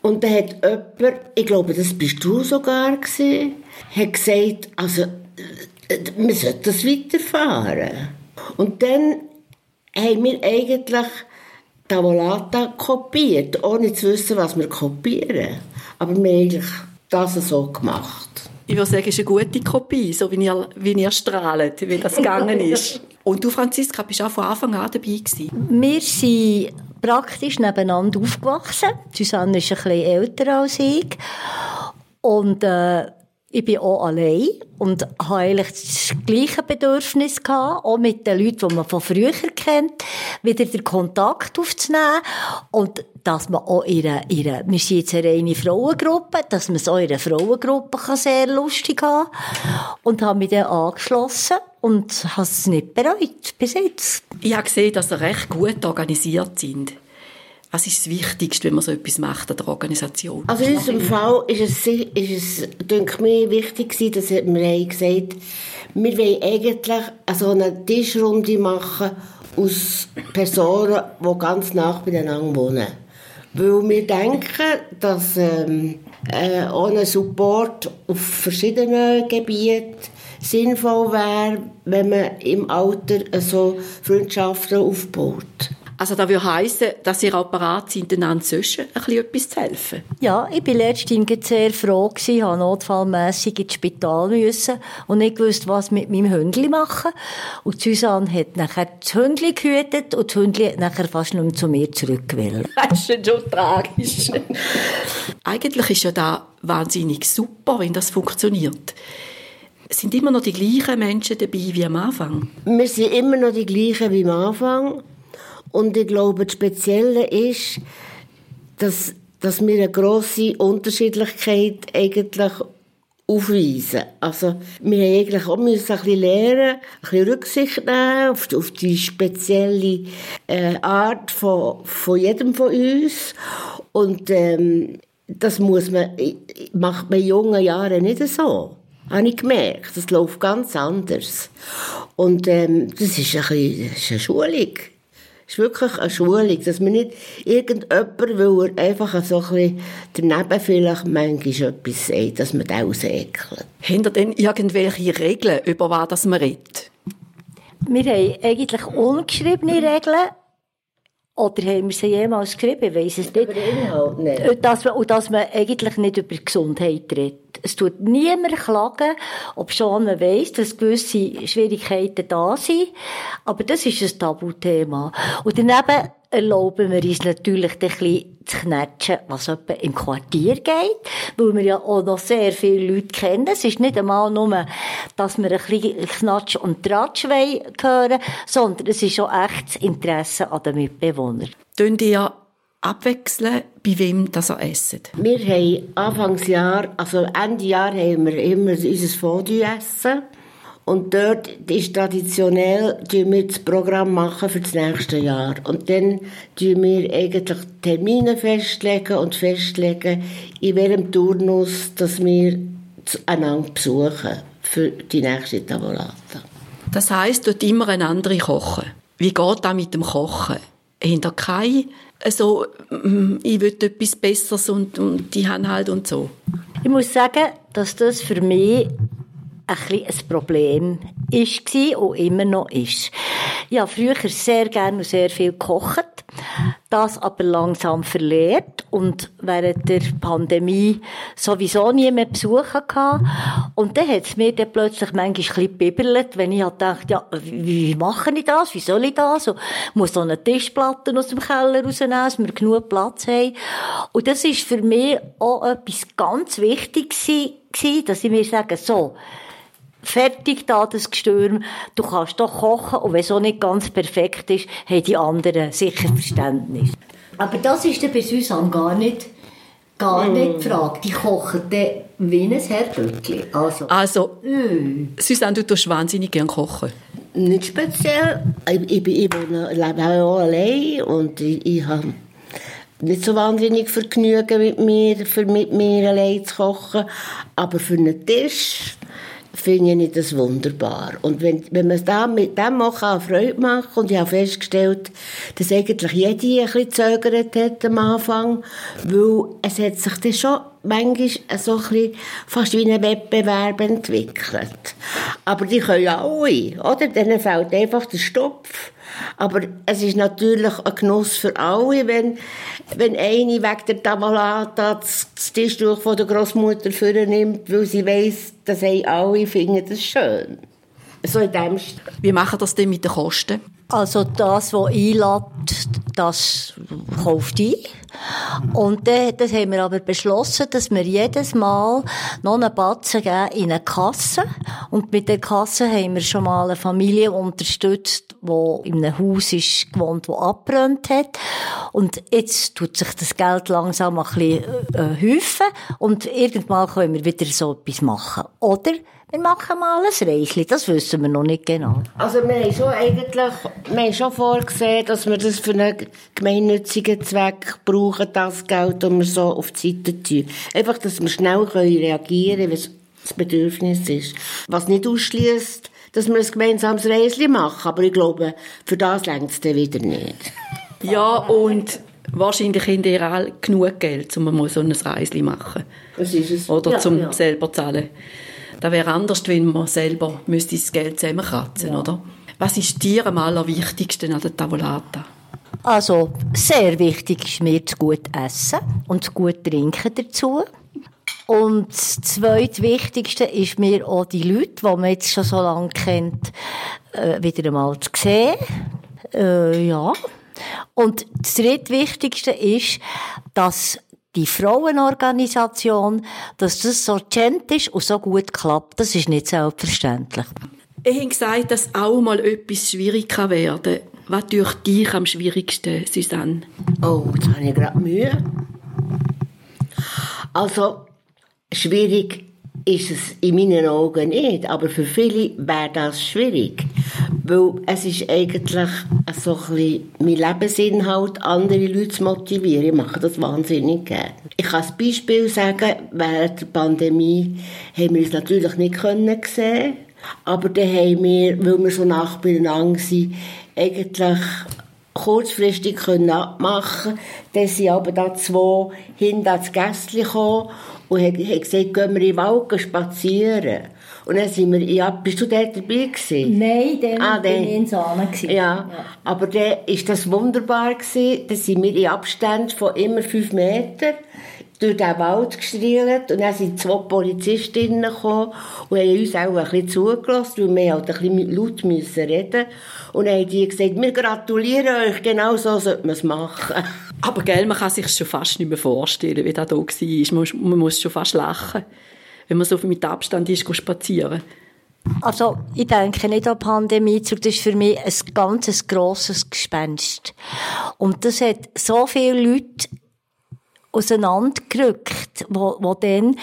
Und dann hat jemand, ich glaube, das bist du sogar gewesen, hat gesagt, also, äh, wir sollten das weiterfahren. Und dann haben wir eigentlich Tavolata kopiert, ohne zu wissen, was wir kopieren. Aber wir haben eigentlich das so gemacht. Ich würde sagen, es ist eine gute Kopie, so wie ihr, wie ihr strahlt, wie das gegangen ist. Und du, Franziska, bist auch von Anfang an dabei gewesen. Wir sind praktisch nebeneinander aufgewachsen. Susanne ist ein bisschen älter als ich. Und äh, ich bin auch allein und habe eigentlich das gleiche Bedürfnis gehabt, auch mit den Leuten, die man von früher kennt, wieder den Kontakt aufzunehmen und dass man auch ihre, ihre, wir sind jetzt eine reine Frauengruppe, dass man es auch in Frauengruppe kann sehr lustig haben und habe mich dann angeschlossen und habe es nicht bereut, bis jetzt. Ich habe gesehen, dass ihr recht gut organisiert sind. Was ist das Wichtigste, wenn man so etwas macht an der Organisation? Also in unserem Fall ist es, ist es denke mir, wichtig gewesen, dass wir gesagt wir wollen eigentlich so eine Tischrunde machen aus Personen, die ganz nah beieinander wohnen. Weil wir denken, dass ähm, äh, ohne Support auf verschiedenen Gebieten sinnvoll wäre, wenn man im Alter so Freundschaften aufbaut. Also das würde heissen, dass ihr auch bereit seid, einander zwischen ein bisschen etwas zu helfen? Ja, ich war letztens sehr froh, gewesen, habe notfallmässig ins Spital müssen und nicht gewusst, was mit meinem Hündli machen. Und Susanne hat nachher das Hündli gehütet und das Hündli hat nachher fast nur zu mir zurückgewählt. Das ist schon tragisch. Eigentlich ist ja da wahnsinnig super, wenn das funktioniert. Es sind immer noch die gleichen Menschen dabei wie am Anfang. Wir sind immer noch die gleichen wie am Anfang. Und ich glaube, das Spezielle ist, dass, dass wir eine grosse Unterschiedlichkeit eigentlich aufweisen. Also, wir haben eigentlich auch müssen ein bisschen lernen, ein bisschen Rücksicht nehmen auf, auf die spezielle äh, Art von, von jedem von uns. Und ähm, das muss man, macht man in jungen Jahren nicht so. Habe ich gemerkt. Das läuft ganz anders. Und ähm, das ist ein bisschen, das ist eine Schulung. Ist wirklich eine Schulung, dass man nicht irgendjemand, weil er einfach so ein bisschen daneben vielleicht manchmal etwas sagt, dass man den ausekelt. Haben ihr denn irgendwelche Regeln, über was man redet? Wir haben eigentlich ungeschriebene Regeln. Oder haben wir sie jemals geschrieben? Ich weiss es nicht. Über den Inhalt nicht. Und dass man, und dass man eigentlich nicht über Gesundheit redet. Es tut niemand klagen, ob schon man weiss, dass gewisse Schwierigkeiten da sind. Aber das ist ein Tabuthema. Und daneben erlauben wir uns natürlich ein bisschen zu knatschen, was etwa im Quartier geht, weil wir ja auch noch sehr viele Leute kennen. Es ist nicht einmal nur, dass wir ein bisschen Knatsch und Tratsch hören sondern es ist auch echtes Interesse an den Mitbewohnern. Tun ihr abwechseln, bei wem das ihr esset? Wir haben Anfangsjahr, also Ende Jahr haben wir immer unser Fondue essen. Und dort ist traditionell, tun wir das Programm machen für das nächste Jahr. Und dann tun wir eigentlich Termine festlegen und festlegen, in welchem Turnus, dass wir einander besuchen für die nächste Tavolata. Das heisst, dort immer eine andere kochen. Wie geht das mit dem Kochen? hinter keine so, mm, ich will etwas Besseres und, und die haben halt und so. Ich muss sagen, dass das für mich ein, ein Problem war und immer noch ist. Ich habe früher sehr gerne und sehr viel gekocht, das aber langsam verlehrt und während der Pandemie sowieso nie mehr Besuch hatte. Und dann hat es mir dann plötzlich manchmal ein bisschen biberlet, wenn ich halt dachte, ja, wie mache ich das, wie soll ich das? Und muss so eine Tischplatte aus dem Keller rausnehmen, dass wir genug Platz haben. Und das ist für mich auch etwas ganz Wichtiges gewesen, dass ich mir sage, so, fertig da, das Gestürm. Du kannst doch kochen und wenn es auch nicht ganz perfekt ist, haben die anderen sicher Verständnis. Aber das ist dann bei Susanne gar nicht, gar nicht die Frage. Die kochen dann wie ein Herdöckchen. Also, Also, Susanne, du tust wahnsinnig gern kochen. Nicht speziell. Ich, ich, bin- ich wohne, lebe auch allein und ich, ich habe nicht so wahnsinnig Vergnügen mit mir, für mit mir allein zu kochen. Aber für einen Tisch finde ich das wunderbar. Und wenn, wenn man da mit dem auch kann Freude machen und ich habe festgestellt, dass eigentlich jede ein bisschen gezögert hat am Anfang, weil es hat sich dann schon manchmal so ein bisschen fast wie ein Wettbewerb entwickelt. Aber die können ja alle, oder? Denen fehlt einfach der Stopf. Aber es ist natürlich ein Genuss für alle, wenn, wenn eine wegen der Tamalata das Tischtuch von der Großmutter vornimmt, weil sie weiss, dass alle finden das schön. So in dem Wie machen das denn mit den Kosten? Also das, was einlädt, das kauft ein. Und dann, das haben wir aber beschlossen, dass wir jedes Mal noch einen Batzen geben in eine Kasse. Und mit der Kasse haben wir schon mal eine Familie unterstützt, die in einem Haus ist gewohnt, das abbrennt hat. Und jetzt tut sich das Geld langsam ein bisschen äh, häufen. Und irgendwann können wir wieder so etwas machen. Oder wir machen mal ein Reisli. Das wissen wir noch nicht genau. Also wir haben schon eigentlich, wir haben schon vorgesehen, dass wir das für einen gemeinnützigen Zweck brauchen, das Geld, das wir so auf die Seite tun. Einfach, dass wir schnell können reagieren können, was das Bedürfnis ist. Was nicht ausschließt, dass wir ein gemeinsames Reisli machen, aber ich glaube, für das längt es dann wieder nicht. Ja, und wahrscheinlich haben die alle genug Geld, um mal so ein Reisli machen. Das ist es. Oder Ja, zum ja. selber zahlen. Das wäre anders, wenn man selber müsste das Geld zusammenkratzen, oder? Was ist dir am allerwichtigsten an der Tavolata? Also, sehr wichtig ist mir das gut Essen und das gut Trinken dazu. Und das zweitwichtigste ist mir auch die Leute, die man jetzt schon so lange kennt, äh, wieder einmal zu sehen. Äh, ja. Und das drittwichtigste ist, dass die Frauenorganisation, dass das so gent ist und so gut klappt. Das ist nicht selbstverständlich. Ich habe gesagt, dass auch mal etwas schwierig kann werden Was durch dich am schwierigsten, Susanne? Oh, jetzt habe ich gerade Mühe. Also, schwierig ist es in meinen Augen nicht, aber für viele wäre das schwierig. Weil es ist eigentlich so ein mein Lebensinhalt, andere Leute zu motivieren. Ich mache das wahnsinnig gerne. Ich kann ein Beispiel sagen, während der Pandemie haben wir uns natürlich nicht können sehen aber dann haben wir, weil wir so nah beieinander sind, eigentlich kurzfristig können abmachen Dann sind aber da zwei hinter ans Gästchen gekommen und haben, haben gesagt, gehen wir in den Wald spazieren. Und dann sind wir, ja, bist du dort dabei gewesen? Nein, dann Ah, bin ich in Sahne. Ja, aber dann ist das wunderbar gewesen. Dann sind wir in Abstand von immer fünf Metern durch den Wald gestrielt und dann sind zwei Polizistinnen gekommen und haben uns auch ein bisschen zugelassen, weil wir halt ein bisschen mit laut müssen reden und dann haben die gesagt, wir gratulieren euch, genau so sollte man es machen. Aber gell, man kann sich schon fast nicht mehr vorstellen, wie das da war. Man muss, man muss schon fast lachen, wenn man so mit Abstand ist, spazieren. Also, ich denke nicht an die Pandemie, das ist für mich ein ganz grosses Gespenst. Und das hat so viele Leute auseinandergerückt, wo, wo dann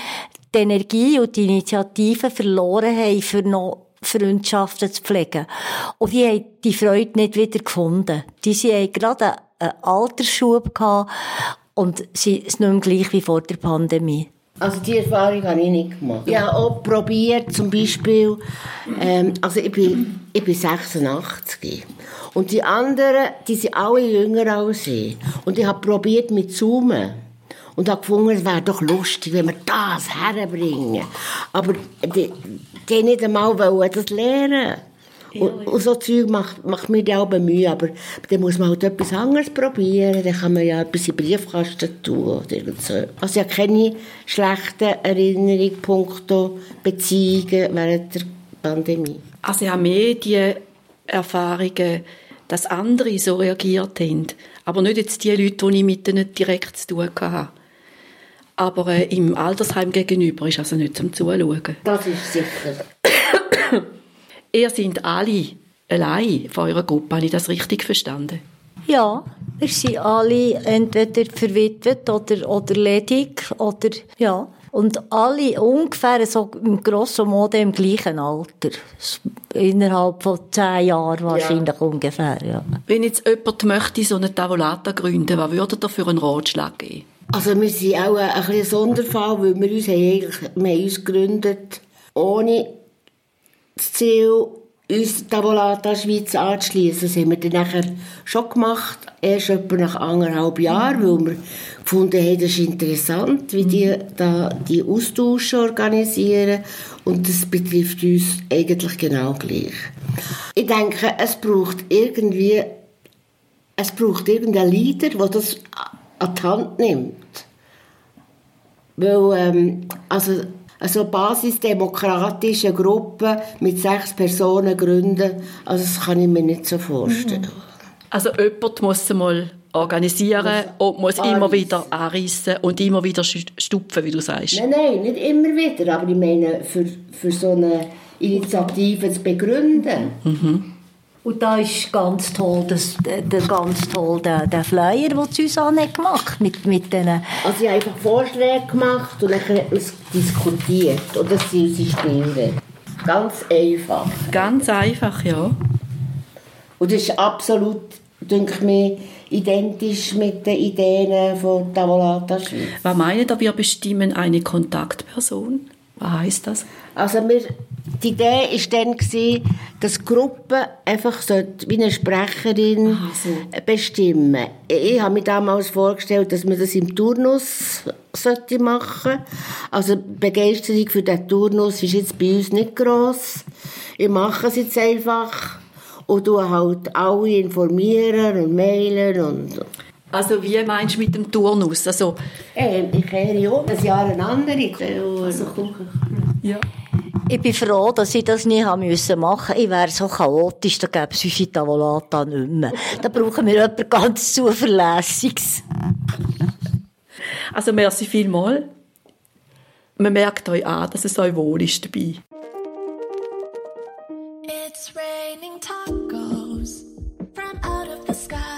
die Energie und die Initiative verloren haben, für noch Freundschaften zu pflegen. Und die haben die Freude nicht wieder gefunden. Die sie haben gerade einen, einen Altersschub gehabt und sie ist nicht mehr gleich wie vor der Pandemie. Also die Erfahrung habe ich nicht gemacht. Ich habe auch probiert, zum Beispiel, ähm, also ich bin, ich bin 86 und die anderen, die sind alle jünger als ich. Und ich habe probiert mit Zoomen und habe gefunden, es wäre doch lustig, wenn wir das herbringen. Aber die, die nicht einmal wollen das lernen. Und, und so Zeug macht, macht mir ja auch Mühe, aber dann muss man halt etwas anderes probieren, dann kann man ja etwas in den Briefkasten tun oder so. Also ich habe keine schlechten Erinnerungen, punkto Beziehungen während der Pandemie. Also ich habe mehr die Erfahrungen, dass andere so reagiert haben. Aber nicht jetzt die Leute, die ich mit denen direkt zu tun hatte. Aber äh, im Altersheim gegenüber ist also nicht zum Zuschauen. Das ist sicher. Ihr seid alle allein von eurer Gruppe, habe ich das richtig verstanden? Ja, wir sind alle entweder verwitwet oder, oder ledig oder, ja. Und alle ungefähr so im grosso modo im gleichen Alter. Innerhalb von zehn Jahren wahrscheinlich ungefähr, ja. Wenn jetzt jemand möchte so eine Tavolata gründen, was würde ihr für einen Ratschlag geben? Also wir sind auch ein, ein ein Sonderfall, weil wir uns, haben wir haben uns gegründet, ohne das Ziel, uns der Volata Schweiz anzuschließen. Das haben wir dann nachher schon gemacht, erst etwa nach anderthalb Jahren, weil wir gefunden haben, das ist interessant, wie die da die Austausche organisieren und das betrifft uns eigentlich genau gleich. Ich denke, es braucht irgendwie es braucht irgendeinen Leader, der das an die Hand nimmt. Weil, ähm, also, also basisdemokratische Gruppe mit sechs Personen gründen, also das kann ich mir nicht so vorstellen. Also jemand muss mal organisieren und muss immer anreissen. wieder anreissen und immer wieder stu- stupfen, wie du sagst. Nein, nein, nicht immer wieder, aber ich meine, für, für so eine Initiative zu begründen. Und da ist ganz toll, das, der, ganz toll der, der Flyer, den Susanne gemacht mit, mit diesen Also ich habe einfach Vorschläge gemacht und dann hat man es diskutiert. Und das sind unsere Spielregeln. Ganz einfach. Ganz einfach, ja. Und das ist absolut, denke ich mir, identisch mit den Ideen von Tavolata Schweiz. Was meint ihr, wir bestimmen eine Kontaktperson? Was heisst das? Also wir, die Idee war dann, gewesen, dass die Gruppe einfach wie eine Sprecherin bestimmen Ich habe mir damals vorgestellt, dass man das im Turnus sollte machen Also die Begeisterung für den Turnus ist jetzt bei uns nicht gross. Ich mache es jetzt einfach und tue halt alle informieren und mailen und... Also wie meinst du mit dem Turnus? Also, Äh, ich kehre auch ein Jahr eine andere. Also, ja. Ich bin froh, dass ich das nie haben müssen machen. Ich wäre so chaotisch, da gäbe es unsere Tavolata nicht mehr. Da brauchen wir jemanden ganz Zuverlässiges. also merci vielmals. Man merkt euch an, dass es euch wohl ist dabei. It's raining tacos from out of the sky.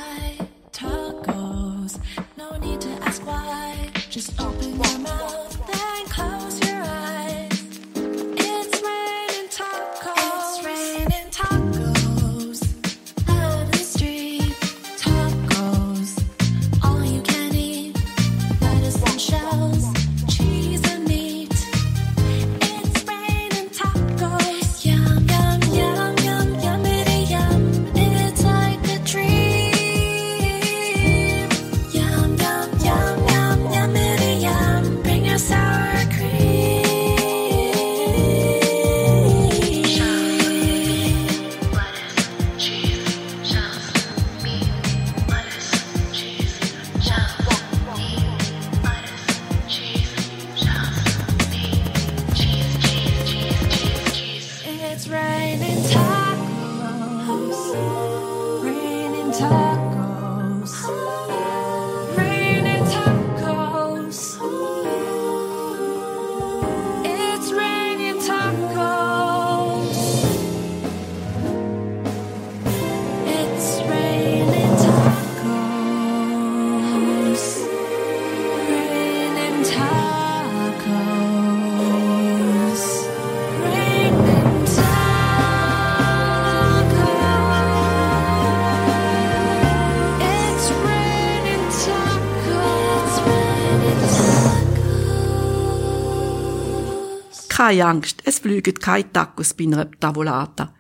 Keine Angst, es fliegen keine Tacos bei einer Tavolata.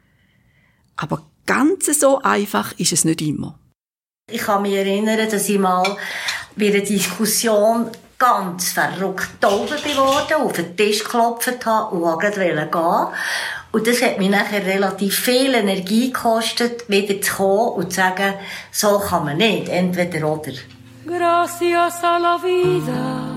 Aber ganz so einfach ist es nicht immer. Ich kann mich erinnern, dass ich mal bei einer Diskussion ganz verrückt taub geworden, auf den Tisch geklopft habe und wollte gehen. Und das hat mir nachher relativ viel Energie gekostet, wieder zu kommen und zu sagen, so kann man nicht, entweder oder. Gracias a la vida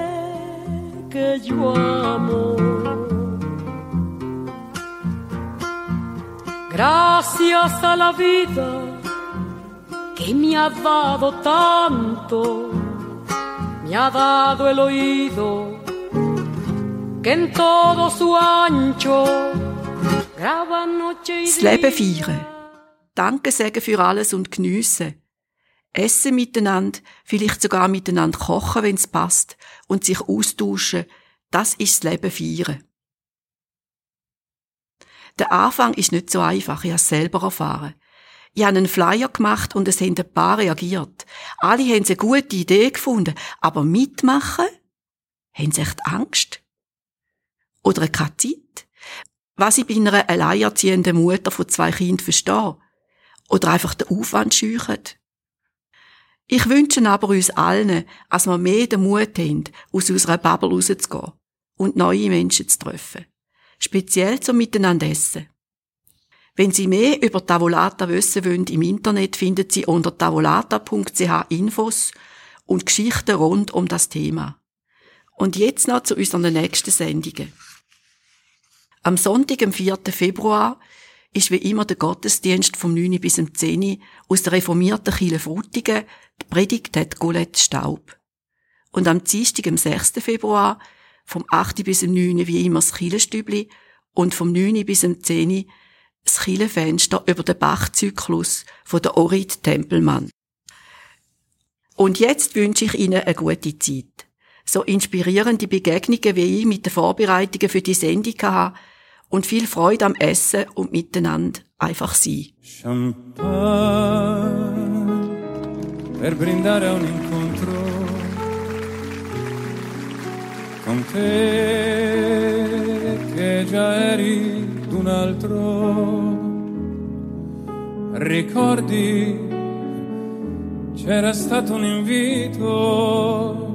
que yo amo. Gracias a la vida que me ha dado tanto, me ha dado el oído que en todo su ancho graba noche y Das Leben feiern. Danke sagen für alles und geniessen. Essen miteinander, vielleicht sogar miteinander kochen, wenn es passt, und sich austauschen, das ist das Leben feiern. Der Anfang ist nicht so einfach, ich habe es selber erfahren. Ich habe einen Flyer gemacht und es haben ein paar reagiert. Alle haben eine gute Idee gefunden, aber mitmachen? Haben sie echt Angst? Oder keine Zeit? Was ich bei einer alleinerziehenden Mutter von zwei Kindern verstehe? Oder einfach den Aufwand scheuchen? Ich wünsche aber uns allen, dass wir mehr den Mut haben, aus unserer Bubble rauszugehen und neue Menschen zu treffen. Speziell zum Miteinander essen. Wenn Sie mehr über Tavolata wissen wollen, im Internet finden Sie unter tavolata.ch Infos und Geschichten rund um das Thema. Und jetzt noch zu unseren nächsten Sendungen. Am Sonntag, am 4. Februar, ist wie immer der Gottesdienst vom 9. bis zum 10. aus der reformierten Kirche Frutigen. Die Predigt hat Colette Staub. Und am Dienstag, am 6. Februar, vom 8. bis zum 9. wie immer das Kirchenstübli und vom 9. bis zum 10. das Kirchenfenster über den Bachzyklus von der Orit Tempelmann. Und jetzt wünsche ich Ihnen eine gute Zeit. So inspirierende Begegnungen wie ich mit den Vorbereitungen für die Sendung hatte und viel Freude am Essen und miteinander einfach sein. Champagne per brindare un incontro con te che già eri d'un altro. Ricordi c'era stato un invito.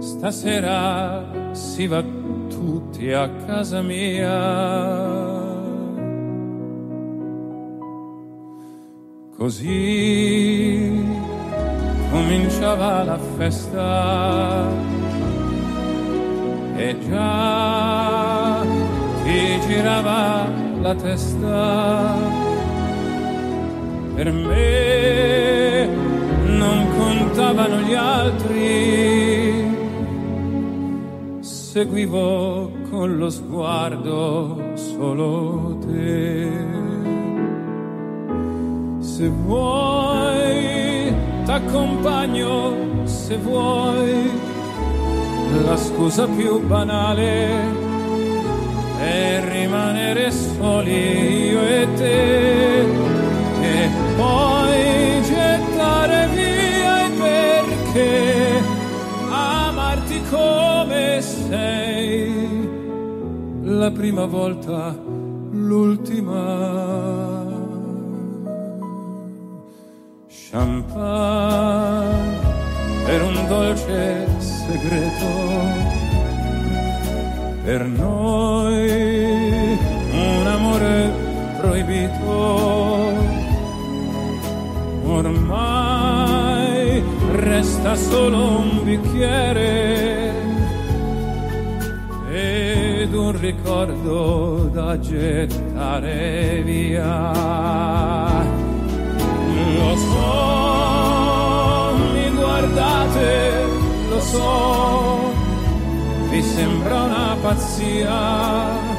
Stasera si va tutti a casa mia. Così cominciava la festa e già ti girava la testa. Per me non contavano gli altri, seguivo con lo sguardo solo te. Se vuoi, t'accompagno, se vuoi, la scusa più banale è rimanere soli io e te e poi gettare via il perché amarti come sei la prima volta l'ultima. Champagne per un dolce segreto per noi un amore proibito. Ormai resta solo un bicchiere ricordo da gettare via. Lo so, mi guardate, lo so, vi sembra una pazzia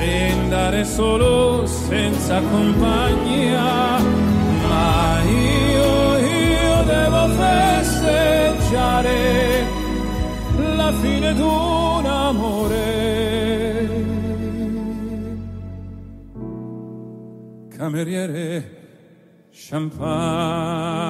Prendere solo senza compagnia, ma io, io devo festeggiare la fine d'un amore cameriere champagne.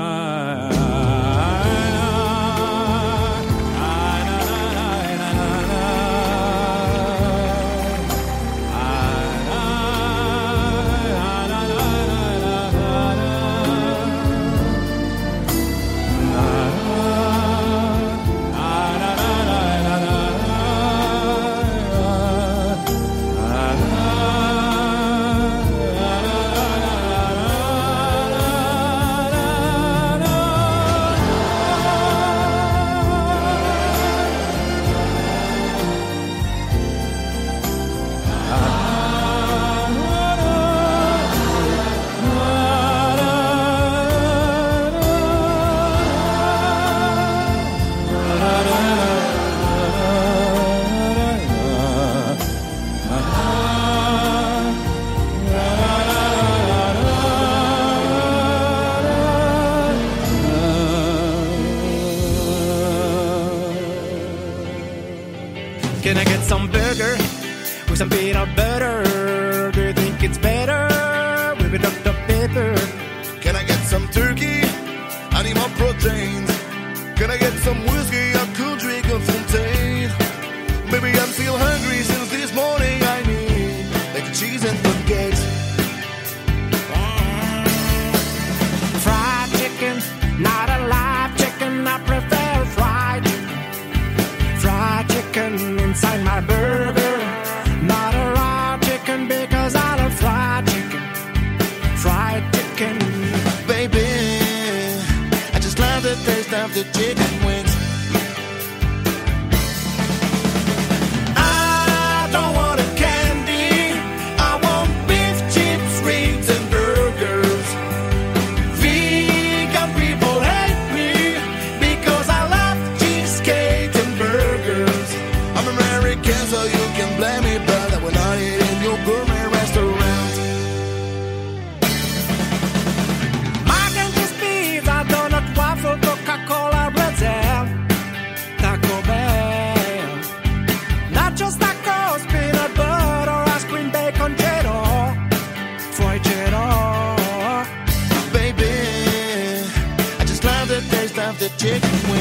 chicken.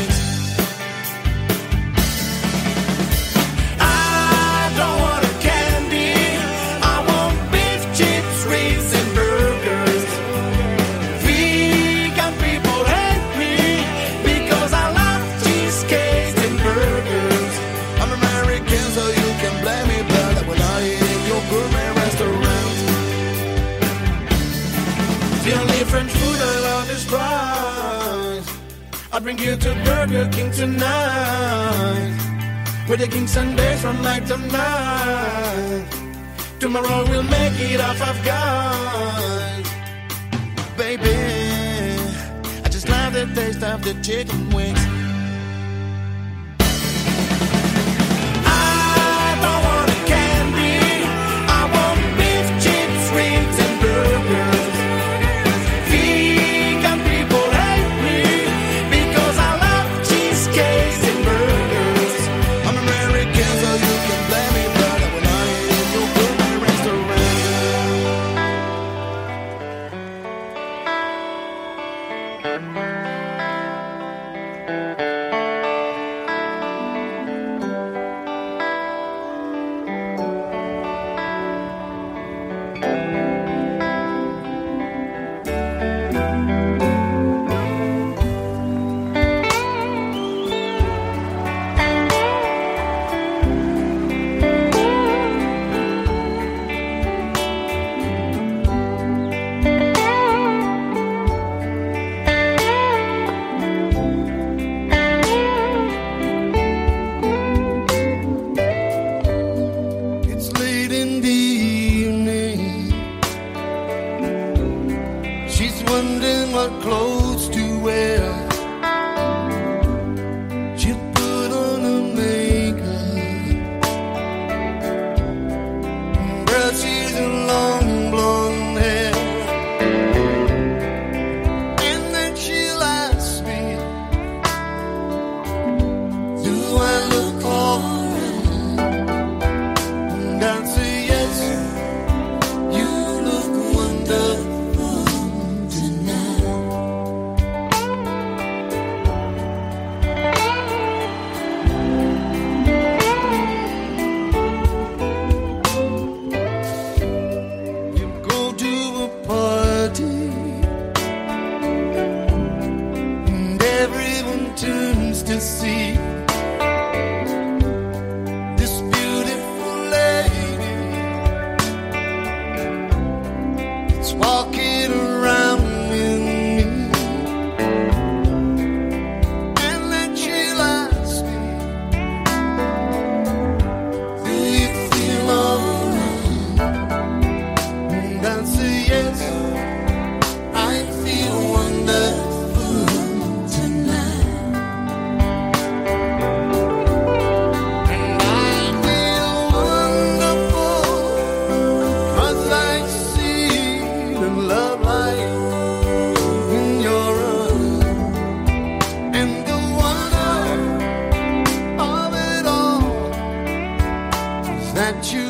I'll bring you to Burger King tonight. With the king Sundays from night to night. Tomorrow we'll make it off of God. Baby, I just love the taste of the chicken wings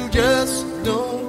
just don't